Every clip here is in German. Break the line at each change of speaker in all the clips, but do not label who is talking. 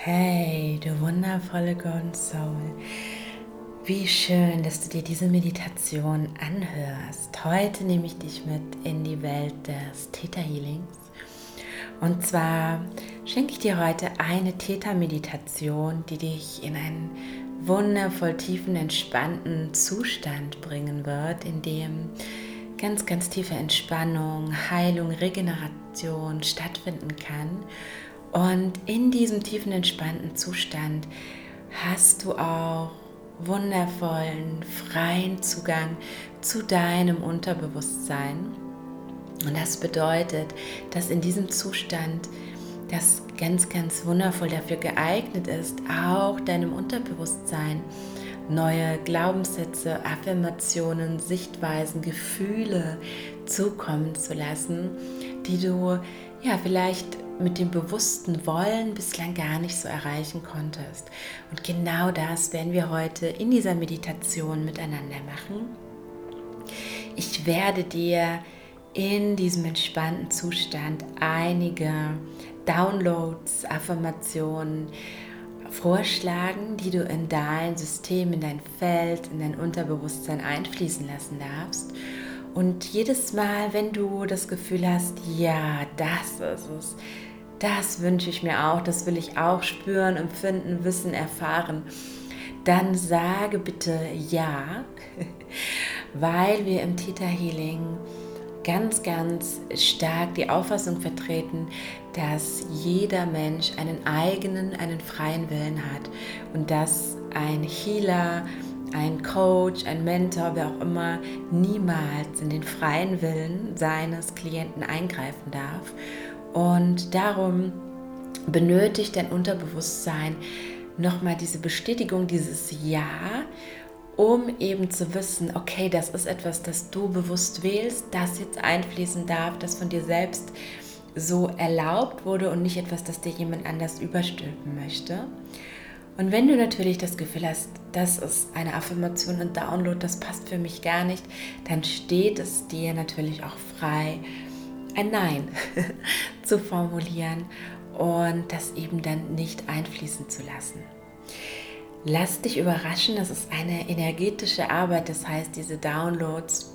Hey, du wundervolle Golden Soul. Wie schön, dass du dir diese Meditation anhörst. Heute nehme ich dich mit in die Welt des Theta Healings. Und zwar schenke ich dir heute eine Theta Meditation, die dich in einen wundervoll tiefen, entspannten Zustand bringen wird, in dem ganz, ganz tiefe Entspannung, Heilung, Regeneration stattfinden kann und in diesem tiefen, entspannten Zustand hast du auch wundervollen, freien Zugang zu deinem Unterbewusstsein. Und das bedeutet, dass in diesem Zustand das ganz, ganz wundervoll dafür geeignet ist, auch deinem Unterbewusstsein neue Glaubenssätze, Affirmationen, Sichtweisen, Gefühle zukommen zu lassen, die du ja vielleicht mit dem bewussten Wollen bislang gar nicht so erreichen konntest. Und genau das werden wir heute in dieser Meditation miteinander machen. Ich werde dir in diesem entspannten Zustand einige Downloads, Affirmationen vorschlagen, die du in dein System, in dein Feld, in dein Unterbewusstsein einfließen lassen darfst. Und jedes Mal, wenn du das Gefühl hast, ja, das ist es, das wünsche ich mir auch, das will ich auch spüren, empfinden, wissen, erfahren. Dann sage bitte ja, weil wir im Theta Healing ganz, ganz stark die Auffassung vertreten, dass jeder Mensch einen eigenen, einen freien Willen hat und dass ein Healer, ein Coach, ein Mentor, wer auch immer, niemals in den freien Willen seines Klienten eingreifen darf und darum benötigt dein Unterbewusstsein nochmal diese Bestätigung, dieses Ja, um eben zu wissen, okay, das ist etwas, das du bewusst wählst, das jetzt einfließen darf, das von dir selbst so erlaubt wurde und nicht etwas, das dir jemand anders überstülpen möchte. Und wenn du natürlich das Gefühl hast, das ist eine Affirmation und Download, das passt für mich gar nicht, dann steht es dir natürlich auch frei, ein Nein. Zu formulieren und das eben dann nicht einfließen zu lassen. Lass dich überraschen, das ist eine energetische Arbeit, das heißt, diese Downloads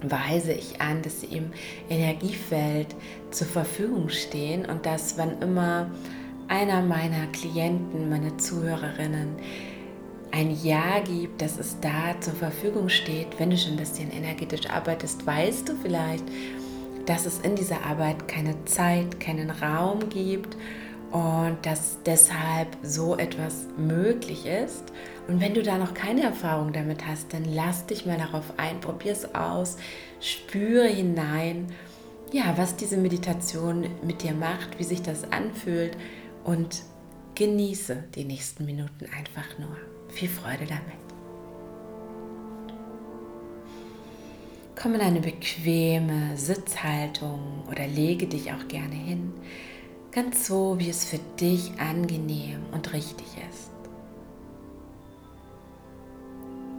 weise ich an, dass sie im Energiefeld zur Verfügung stehen und dass wann immer einer meiner Klienten, meine Zuhörerinnen, ein Ja gibt, dass es da zur Verfügung steht, wenn du schon ein bisschen energetisch arbeitest, weißt du vielleicht, dass es in dieser Arbeit keine Zeit, keinen Raum gibt und dass deshalb so etwas möglich ist. Und wenn du da noch keine Erfahrung damit hast, dann lass dich mal darauf ein, probier es aus, spüre hinein, ja, was diese Meditation mit dir macht, wie sich das anfühlt und genieße die nächsten Minuten einfach nur. Viel Freude damit. Komm in eine bequeme Sitzhaltung oder lege dich auch gerne hin, ganz so, wie es für dich angenehm und richtig ist.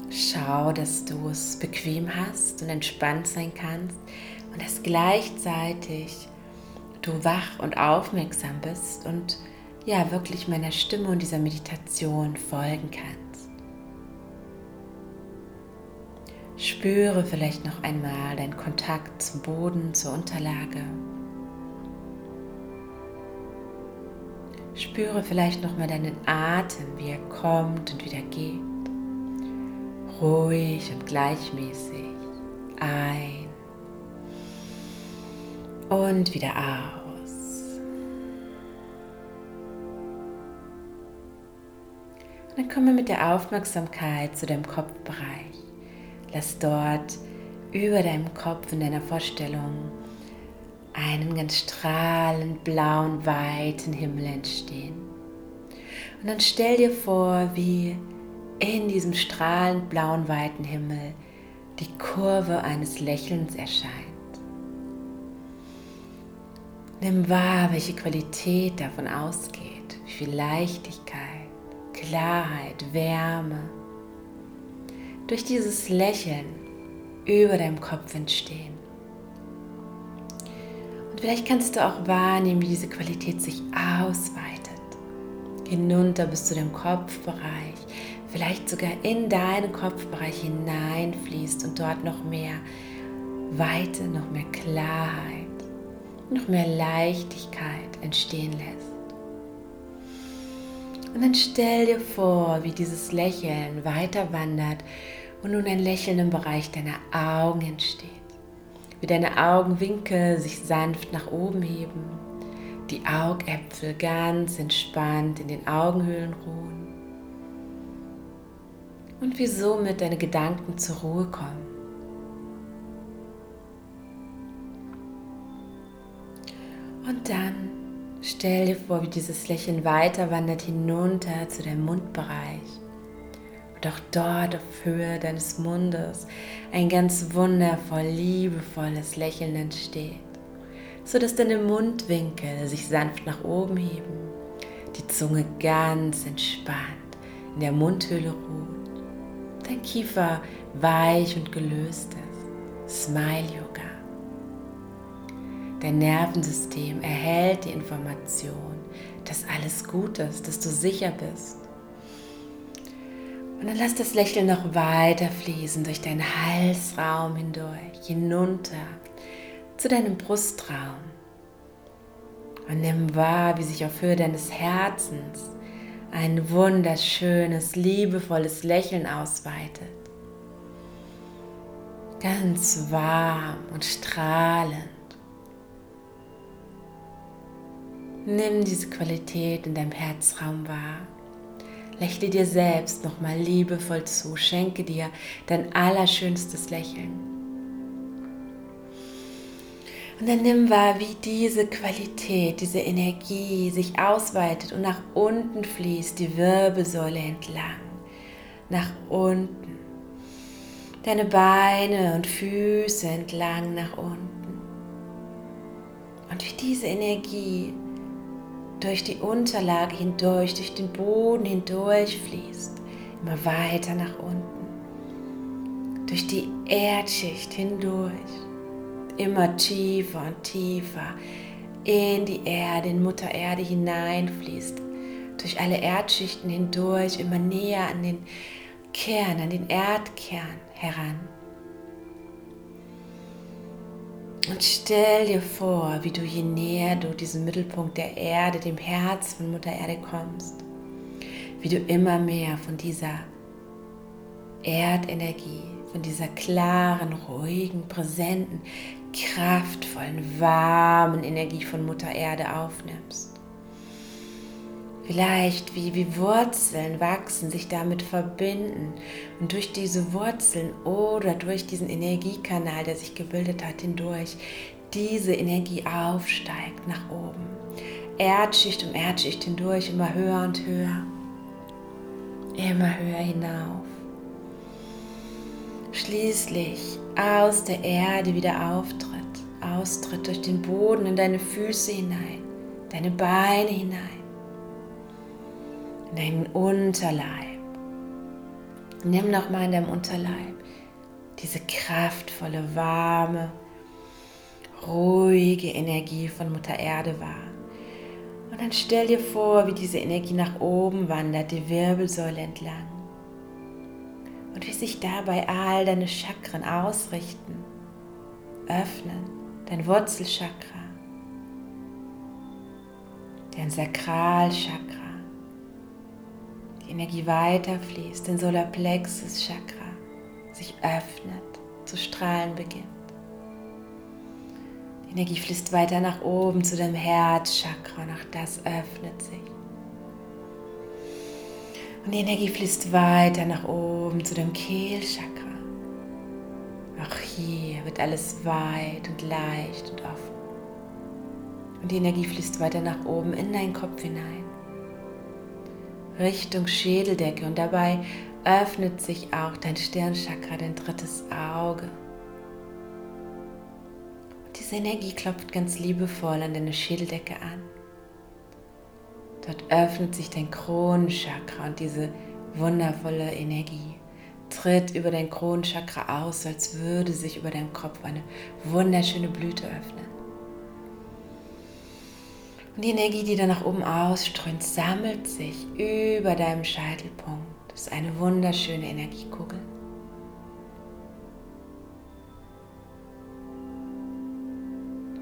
Schau, dass du es bequem hast und entspannt sein kannst und dass gleichzeitig du wach und aufmerksam bist und ja wirklich meiner Stimme und dieser Meditation folgen kannst. Spüre vielleicht noch einmal deinen Kontakt zum Boden, zur Unterlage. Spüre vielleicht noch mal deinen Atem, wie er kommt und wieder geht. Ruhig und gleichmäßig. Ein und wieder aus. Dann komme mit der Aufmerksamkeit zu deinem Kopfbereich. Lass dort über deinem Kopf in deiner Vorstellung einen ganz strahlend blauen, weiten Himmel entstehen. Und dann stell dir vor, wie in diesem strahlend blauen, weiten Himmel die Kurve eines Lächelns erscheint. Nimm wahr, welche Qualität davon ausgeht, wie viel Leichtigkeit, Klarheit, Wärme, durch dieses Lächeln über deinem Kopf entstehen. Und vielleicht kannst du auch wahrnehmen, wie diese Qualität sich ausweitet, hinunter bis zu dem Kopfbereich, vielleicht sogar in deinen Kopfbereich hineinfließt und dort noch mehr Weite, noch mehr Klarheit, noch mehr Leichtigkeit entstehen lässt. Und dann stell dir vor, wie dieses Lächeln weiter wandert und nun ein Lächeln im Bereich deiner Augen entsteht. Wie deine Augenwinkel sich sanft nach oben heben, die Augäpfel ganz entspannt in den Augenhöhlen ruhen und wie somit deine Gedanken zur Ruhe kommen. Und dann stell dir vor, wie dieses Lächeln weiter wandert hinunter zu deinem Mundbereich. Und auch dort auf Höhe deines Mundes ein ganz wundervoll, liebevolles Lächeln entsteht, sodass deine Mundwinkel sich sanft nach oben heben, die Zunge ganz entspannt in der Mundhöhle ruht, dein Kiefer weich und gelöst ist. Smile Yoga. Dein Nervensystem erhält die Information, dass alles gut ist, dass du sicher bist. Und dann lass das Lächeln noch weiter fließen durch deinen Halsraum hindurch, hinunter zu deinem Brustraum. Und nimm wahr, wie sich auf Höhe deines Herzens ein wunderschönes, liebevolles Lächeln ausweitet. Ganz warm und strahlend. Nimm diese Qualität in deinem Herzraum wahr. Lächle dir selbst nochmal liebevoll zu. Schenke dir dein allerschönstes Lächeln. Und dann nimm wahr, wie diese Qualität, diese Energie sich ausweitet und nach unten fließt, die Wirbelsäule entlang. Nach unten. Deine Beine und Füße entlang nach unten. Und wie diese Energie durch die Unterlage hindurch, durch den Boden hindurch fließt, immer weiter nach unten, durch die Erdschicht hindurch, immer tiefer und tiefer in die Erde, in Mutter Erde hineinfließt, durch alle Erdschichten hindurch, immer näher an den Kern, an den Erdkern heran. Und stell dir vor, wie du je näher du diesem Mittelpunkt der Erde, dem Herz von Mutter Erde kommst, wie du immer mehr von dieser Erdenergie, von dieser klaren, ruhigen, präsenten, kraftvollen, warmen Energie von Mutter Erde aufnimmst. Vielleicht wie, wie Wurzeln wachsen, sich damit verbinden und durch diese Wurzeln oder durch diesen Energiekanal, der sich gebildet hat, hindurch, diese Energie aufsteigt nach oben. Erdschicht um Erdschicht hindurch, immer höher und höher. Immer höher hinauf. Schließlich aus der Erde wieder auftritt. Austritt durch den Boden in deine Füße hinein, deine Beine hinein in deinen Unterleib. Nimm noch mal in deinem Unterleib diese kraftvolle, warme, ruhige Energie von Mutter Erde wahr. Und dann stell dir vor, wie diese Energie nach oben wandert, die Wirbelsäule entlang. Und wie sich dabei all deine Chakren ausrichten, öffnen, dein Wurzelchakra, dein Sakralchakra, die Energie weiterfließt, den Solarplexus Chakra sich öffnet, zu strahlen beginnt. Die Energie fließt weiter nach oben zu dem Herzchakra und auch das öffnet sich. Und die Energie fließt weiter nach oben zu dem Kehlchakra. Auch hier wird alles weit und leicht und offen. Und die Energie fließt weiter nach oben in deinen Kopf hinein. Richtung Schädeldecke und dabei öffnet sich auch dein Stirnchakra, dein drittes Auge. Und diese Energie klopft ganz liebevoll an deine Schädeldecke an. Dort öffnet sich dein Kronenchakra und diese wundervolle Energie tritt über dein Kronenchakra aus, als würde sich über deinem Kopf eine wunderschöne Blüte öffnen. Und die Energie, die dann nach oben ausströmt, sammelt sich über deinem Scheitelpunkt. Das ist eine wunderschöne Energiekugel.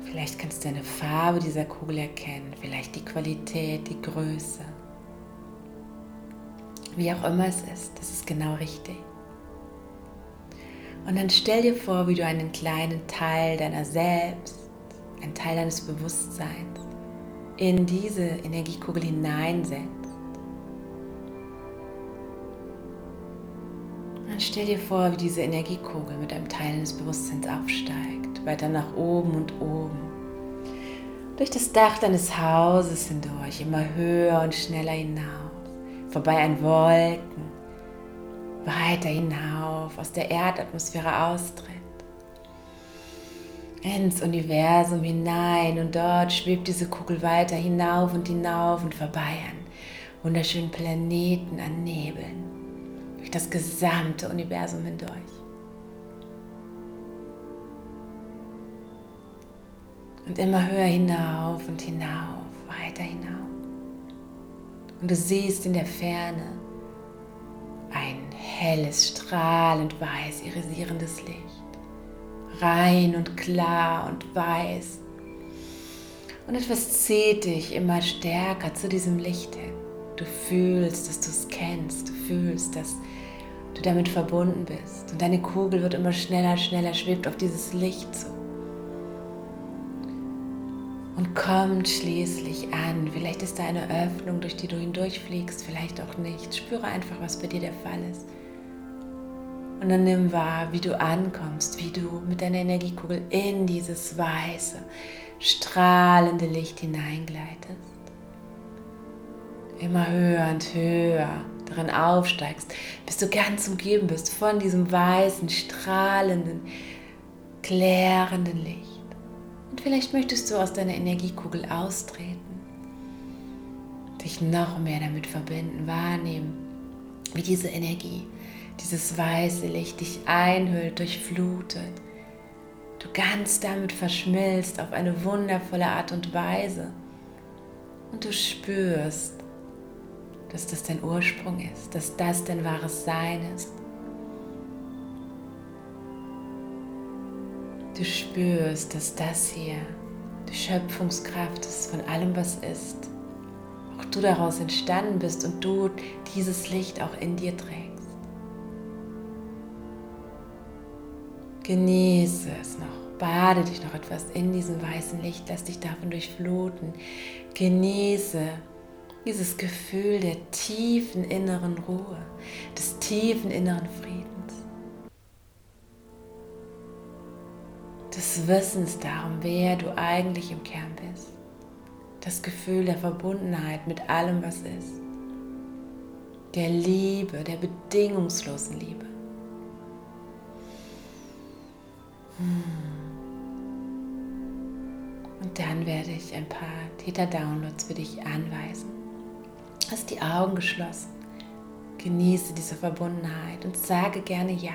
Vielleicht kannst du eine Farbe dieser Kugel erkennen, vielleicht die Qualität, die Größe. Wie auch immer es ist, das ist genau richtig. Und dann stell dir vor, wie du einen kleinen Teil deiner selbst, einen Teil deines Bewusstseins in diese Energiekugel hineinsetzt. Dann stell dir vor, wie diese Energiekugel mit einem Teil deines Bewusstseins aufsteigt, weiter nach oben und oben. Durch das Dach deines Hauses hindurch, immer höher und schneller hinauf, vorbei an Wolken, weiter hinauf, aus der Erdatmosphäre austritt, ins Universum hinein und dort schwebt diese Kugel weiter hinauf und hinauf und vorbei an wunderschönen Planeten, an Nebeln, durch das gesamte Universum hindurch. Und immer höher hinauf und hinauf, weiter hinauf. Und du siehst in der Ferne ein helles, strahlend weiß irisierendes Licht. Rein und klar und weiß. Und etwas zieht dich immer stärker zu diesem Licht hin. Du fühlst, dass du es kennst. Du fühlst, dass du damit verbunden bist. Und deine Kugel wird immer schneller, schneller, schwebt auf dieses Licht zu und kommt schließlich an. Vielleicht ist da eine Öffnung, durch die du hindurchfliegst, vielleicht auch nicht. Spüre einfach, was bei dir der Fall ist. Und dann nimm wahr, wie du ankommst, wie du mit deiner Energiekugel in dieses weiße, strahlende Licht hineingleitest. Immer höher und höher darin aufsteigst, bis du ganz umgeben bist von diesem weißen, strahlenden, klärenden Licht. Und vielleicht möchtest du aus deiner Energiekugel austreten, dich noch mehr damit verbinden, wahrnehmen, wie diese Energie, dieses weiße Licht dich einhüllt, durchflutet. Du ganz damit verschmilzt auf eine wundervolle Art und Weise. Und du spürst, dass das dein Ursprung ist, dass das dein wahres Sein ist. Du spürst, dass das hier die Schöpfungskraft ist von allem, was ist. Auch du daraus entstanden bist und du dieses Licht auch in dir trägst. Genieße es noch. Bade dich noch etwas in diesem weißen Licht. Lass dich davon durchfluten. Genieße dieses Gefühl der tiefen inneren Ruhe, des tiefen inneren Friedens. des Wissens darum, wer du eigentlich im Kern bist. Das Gefühl der Verbundenheit mit allem, was ist. Der Liebe, der bedingungslosen Liebe. Und dann werde ich ein paar Theta-Downloads für dich anweisen. Hast die Augen geschlossen. Genieße diese Verbundenheit und sage gerne Ja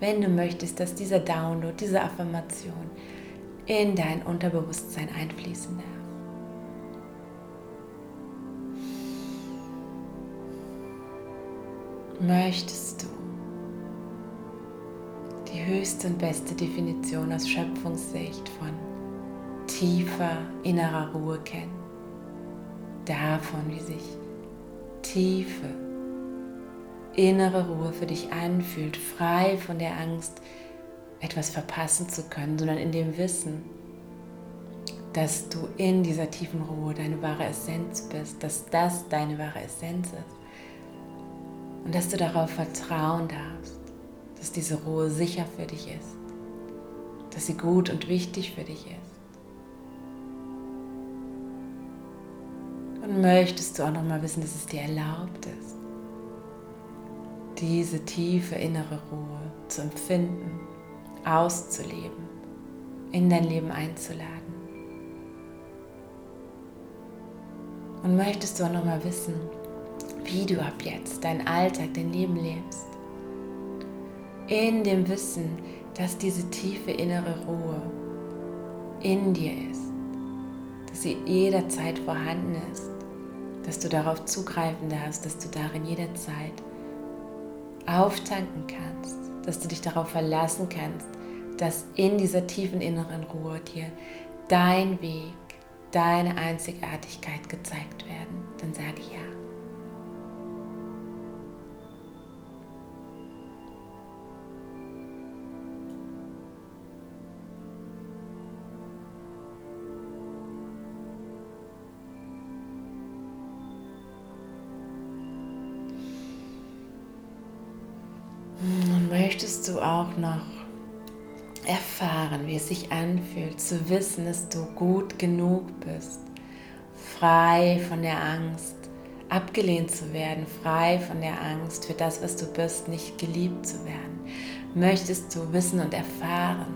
wenn du möchtest, dass dieser Download, diese Affirmation in dein Unterbewusstsein einfließen darf. Möchtest du die höchste und beste Definition aus Schöpfungssicht von tiefer innerer Ruhe kennen? Davon, wie sich tiefe innere Ruhe für dich anfühlt, frei von der Angst, etwas verpassen zu können, sondern in dem Wissen, dass du in dieser tiefen Ruhe deine wahre Essenz bist, dass das deine wahre Essenz ist und dass du darauf vertrauen darfst, dass diese Ruhe sicher für dich ist, dass sie gut und wichtig für dich ist. Und möchtest du auch noch mal wissen, dass es dir erlaubt ist, diese tiefe innere Ruhe zu empfinden, auszuleben, in dein Leben einzuladen. Und möchtest du auch noch mal wissen, wie du ab jetzt deinen Alltag, dein Leben lebst? In dem Wissen, dass diese tiefe innere Ruhe in dir ist, dass sie jederzeit vorhanden ist, dass du darauf zugreifen darfst, dass du darin jederzeit auftanken kannst, dass du dich darauf verlassen kannst, dass in dieser tiefen inneren Ruhe dir dein Weg, deine Einzigartigkeit gezeigt möchtest du auch noch erfahren, wie es sich anfühlt, zu wissen, dass du gut genug bist, frei von der Angst, abgelehnt zu werden, frei von der Angst für das, was du bist, nicht geliebt zu werden. Möchtest du wissen und erfahren,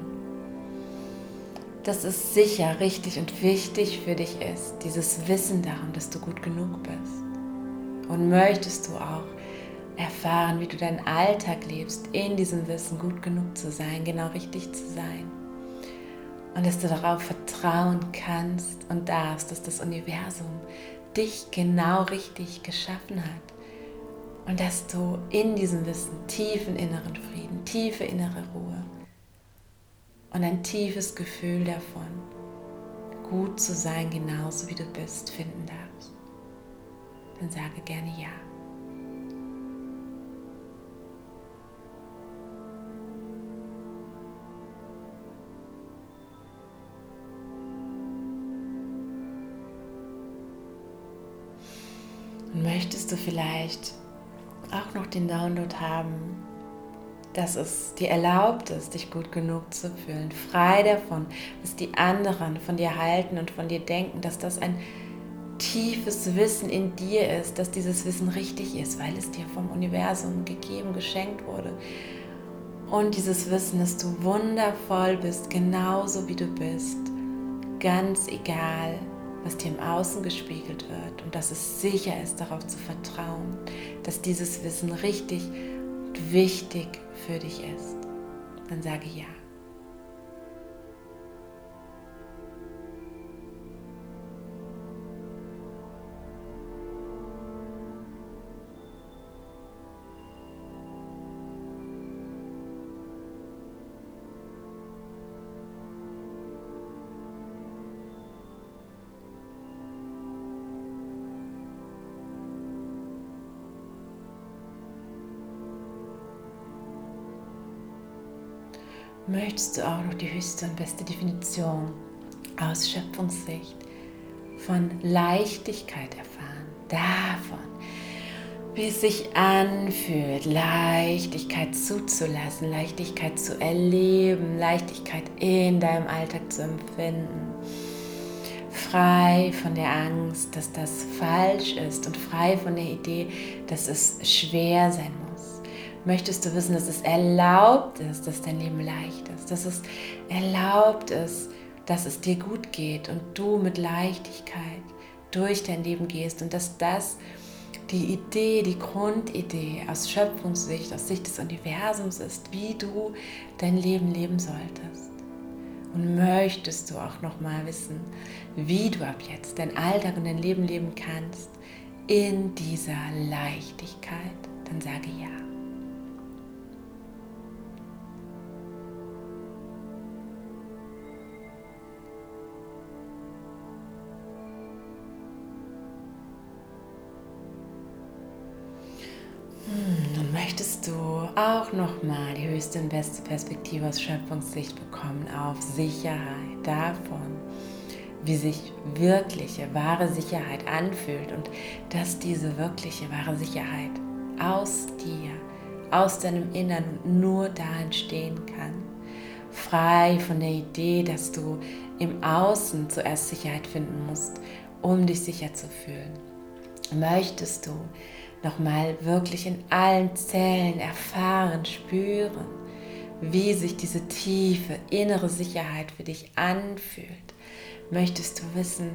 dass es sicher, richtig und wichtig für dich ist, dieses Wissen darum, dass du gut genug bist. Und möchtest du auch erfahren, wie du deinen Alltag lebst, in diesem Wissen gut genug zu sein, genau richtig zu sein. Und dass du darauf vertrauen kannst und darfst, dass das Universum dich genau richtig geschaffen hat. Und dass du in diesem Wissen tiefen inneren Frieden, tiefe innere Ruhe und ein tiefes Gefühl davon, gut zu sein, genauso wie du bist, finden darfst. Dann sage gerne ja. Möchtest du vielleicht auch noch den Download haben, dass es dir erlaubt ist, dich gut genug zu fühlen, frei davon, dass die anderen von dir halten und von dir denken, dass das ein tiefes Wissen in dir ist, dass dieses Wissen richtig ist, weil es dir vom Universum gegeben, geschenkt wurde. Und dieses Wissen, dass du wundervoll bist, genauso wie du bist, ganz egal, was dir im Außen gespiegelt wird und dass es sicher ist, darauf zu vertrauen, dass dieses Wissen richtig und wichtig für dich ist, dann sage ja. Möchtest du auch noch die höchste und beste Definition aus Schöpfungssicht von Leichtigkeit erfahren, davon, wie es sich anfühlt, Leichtigkeit zuzulassen, Leichtigkeit zu erleben, Leichtigkeit in deinem Alltag zu empfinden. Frei von der Angst, dass das falsch ist und frei von der Idee, dass es schwer sein muss möchtest du wissen, dass es erlaubt ist, dass dein Leben leicht ist, dass es erlaubt ist, dass es dir gut geht und du mit Leichtigkeit durch dein Leben gehst und dass das die Idee, die Grundidee aus Schöpfungssicht, aus Sicht des Universums ist, wie du dein Leben leben solltest. Und möchtest du auch noch mal wissen, wie du ab jetzt dein Alltag und dein Leben leben kannst in dieser Leichtigkeit, dann sage ja. Auch nochmal die höchste und beste Perspektive aus Schöpfungssicht bekommen auf Sicherheit davon, wie sich wirkliche, wahre Sicherheit anfühlt und dass diese wirkliche, wahre Sicherheit aus dir, aus deinem Innern nur da entstehen kann. Frei von der Idee, dass du im Außen zuerst Sicherheit finden musst, um dich sicher zu fühlen. Möchtest du nochmal wirklich in allen Zellen erfahren, spüren, wie sich diese tiefe innere Sicherheit für dich anfühlt. Möchtest du wissen,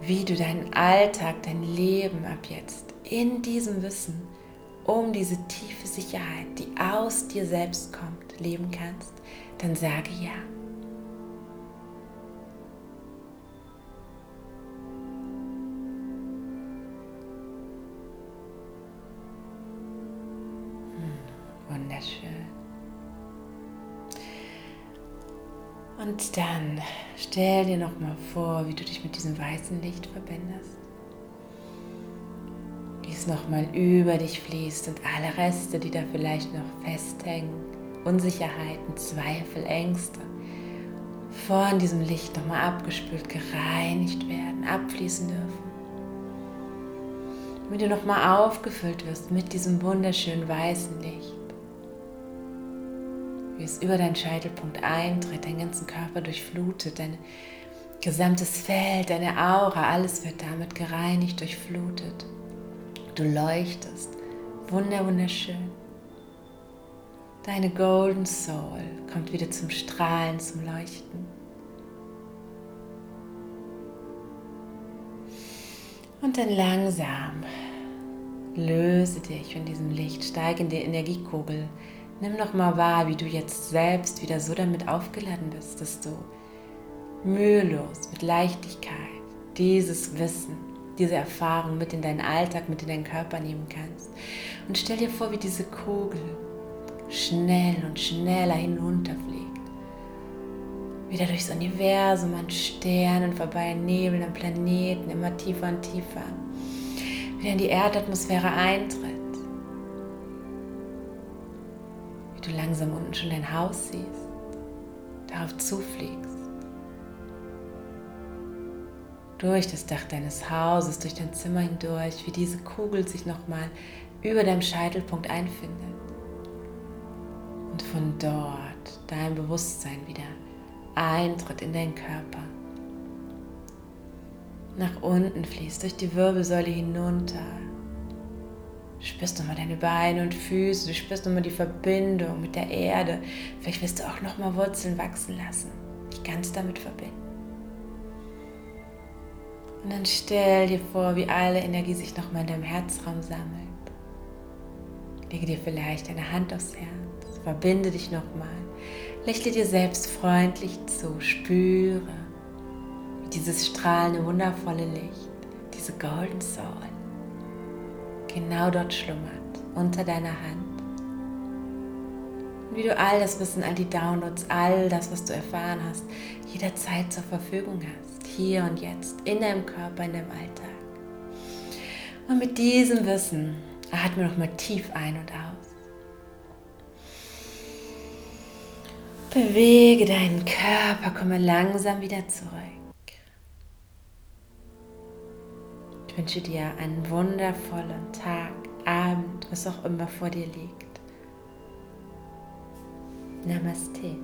wie du deinen Alltag, dein Leben ab jetzt in diesem Wissen um diese tiefe Sicherheit, die aus dir selbst kommt, leben kannst, dann sage ja. Und dann stell dir noch mal vor, wie du dich mit diesem weißen Licht verbindest. Wie es noch mal über dich fließt und alle Reste, die da vielleicht noch festhängen, Unsicherheiten, Zweifel, Ängste, von diesem Licht noch mal abgespült, gereinigt werden, abfließen dürfen. Wie du noch mal aufgefüllt wirst mit diesem wunderschönen weißen Licht wie es über deinen Scheitelpunkt eintritt, deinen ganzen Körper durchflutet, dein gesamtes Feld, deine Aura, alles wird damit gereinigt, durchflutet. Du leuchtest, wunder, wunderschön. Deine Golden Soul kommt wieder zum Strahlen, zum Leuchten. Und dann langsam löse dich von diesem Licht, steige in die Energiekugel, Nimm noch mal wahr, wie du jetzt selbst wieder so damit aufgeladen bist, dass du mühelos, mit Leichtigkeit dieses Wissen, diese Erfahrung mit in deinen Alltag, mit in deinen Körper nehmen kannst. Und stell dir vor, wie diese Kugel schnell und schneller hinunterfliegt. Wieder durchs Universum, an Sternen vorbei, an Nebeln, an Planeten, immer tiefer und tiefer. Wieder in die Erdatmosphäre eintritt du langsam unten schon dein Haus siehst, darauf zufliegst. Durch das Dach deines Hauses, durch dein Zimmer hindurch, wie diese Kugel sich nochmal über deinem Scheitelpunkt einfindet. Und von dort dein Bewusstsein wieder eintritt in deinen Körper. Nach unten fließt, durch die Wirbelsäule hinunter, Du spürst nochmal deine Beine und Füße, du spürst nochmal die Verbindung mit der Erde. Vielleicht wirst du auch nochmal Wurzeln wachsen lassen, dich ganz damit verbinden. Und dann stell dir vor, wie alle Energie sich nochmal in deinem Herzraum sammelt. Lege dir vielleicht eine Hand aufs Herz, verbinde dich nochmal, lächle dir selbst freundlich zu, spüre, dieses strahlende, wundervolle Licht, diese Golden Soul genau dort schlummert, unter deiner Hand. Und wie du all das Wissen, all die Downloads, all das, was du erfahren hast, jederzeit zur Verfügung hast, hier und jetzt, in deinem Körper, in deinem Alltag. Und mit diesem Wissen atme noch mal tief ein und aus. Bewege deinen Körper, komme langsam wieder zurück. Wünsche dir einen wundervollen Tag, Abend, was auch immer vor dir liegt. Namaste.